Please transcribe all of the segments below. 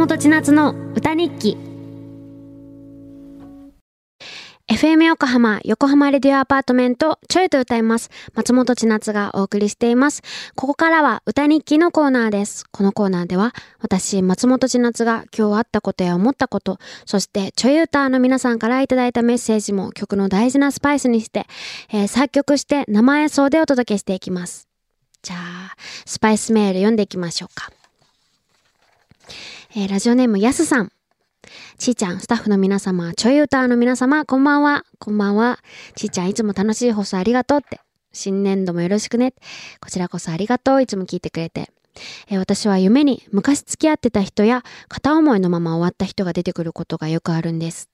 本千夏の歌日記 FM 横浜、横浜レディオアパートメント、ちょいと歌います。松本千夏がお送りしています。ここからは歌日記のコーナーです。このコーナーでは、私、松本千夏が今日あったことや思ったこと、そしてちょい歌の皆さんからいただいたメッセージも曲の大事なスパイスにして、えー、作曲して生演奏でお届けしていきます。じゃあ、スパイスメール読んでいきましょうか。えー、ラジオネームやすさん。ちーちゃん、スタッフの皆様、ちょい歌の皆様、こんばんは。こんばんは。ちーちゃん、いつも楽しい放送ありがとうって。新年度もよろしくね。こちらこそありがとう。いつも聞いてくれて。えー、私は夢に昔付き合ってた人や片思いのまま終わった人が出てくることがよくあるんです。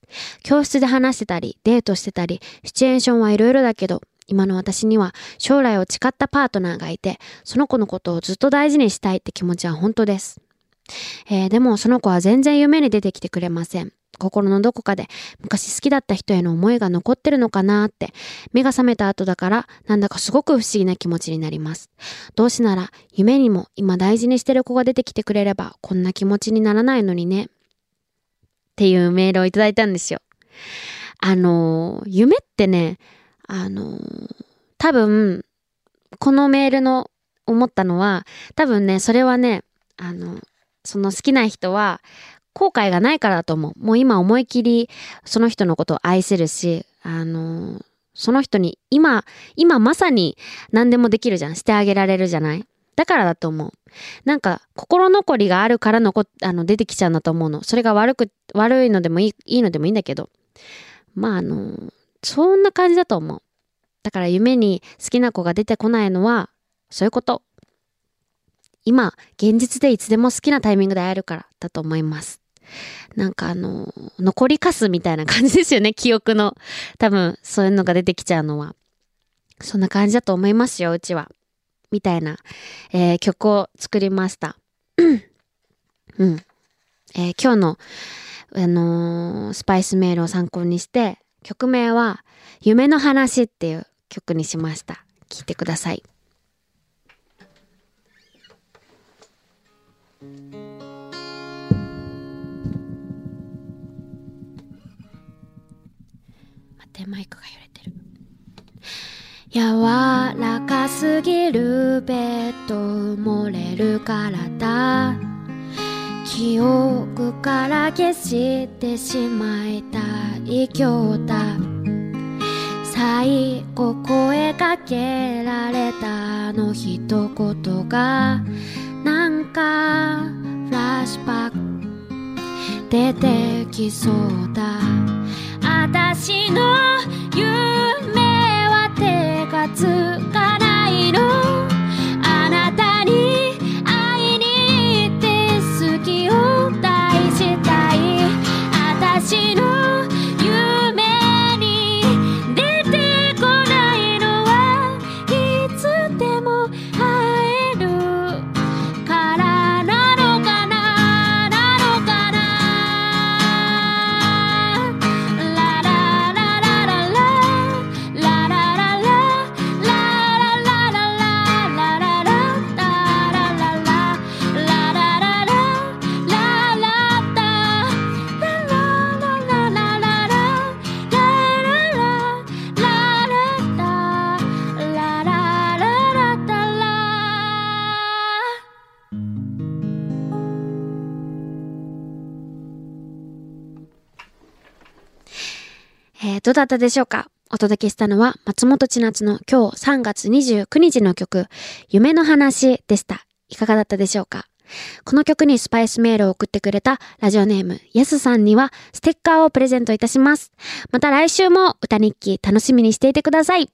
教室で話してたり、デートしてたり、シチュエーションはいろいろだけど、今の私には将来を誓ったパートナーがいて、その子のことをずっと大事にしたいって気持ちは本当です。えー、でもその子は全然夢に出てきてくれません。心のどこかで昔好きだった人への思いが残ってるのかなって目が覚めた後だからなんだかすごく不思議な気持ちになります。どうしなら夢にも今大事にしてる子が出てきてくれればこんな気持ちにならないのにね。っていうメールをいただいたんですよ。あの、夢ってね、あの、多分このメールの思ったのは多分ねそれはねあのその好きな人は後悔がないからだと思う。もう今思い切りその人のことを愛せるし、あの、その人に今、今まさに何でもできるじゃん。してあげられるじゃない？だからだと思う。なんか、心残りがあるからのこ、あの、出てきちゃうんだと思うの。それが悪く、悪いのでもいい、いいのでもいいんだけど。まあ、あの、そんな感じだと思う。だから夢に好きな子が出てこないのは、そういうこと。今、現実でいつでも好きなタイミングで会えるからだと思います。なんかあの、残りかすみたいな感じですよね、記憶の。多分、そういうのが出てきちゃうのは。そんな感じだと思いますよ、うちは。みたいな、えー、曲を作りました。うん。えー、今日の、あのー、スパイスメールを参考にして、曲名は、夢の話っていう曲にしました。聴いてください。待ってマイクが揺れてる。柔らかすぎるベッド漏れる体記憶から消してしまいたい今日だ。最後声かけられたあの一言がなんかフラッシュバック。出てきそうだ。私の夢。どうだったでしょうか？お届けしたのは松本千夏の今日3月29日の曲、夢の話でした。いかがだったでしょうか？この曲にスパイスメールを送ってくれたラジオネーム、やすさんにはステッカーをプレゼントいたします。また来週も歌日記楽しみにしていてください。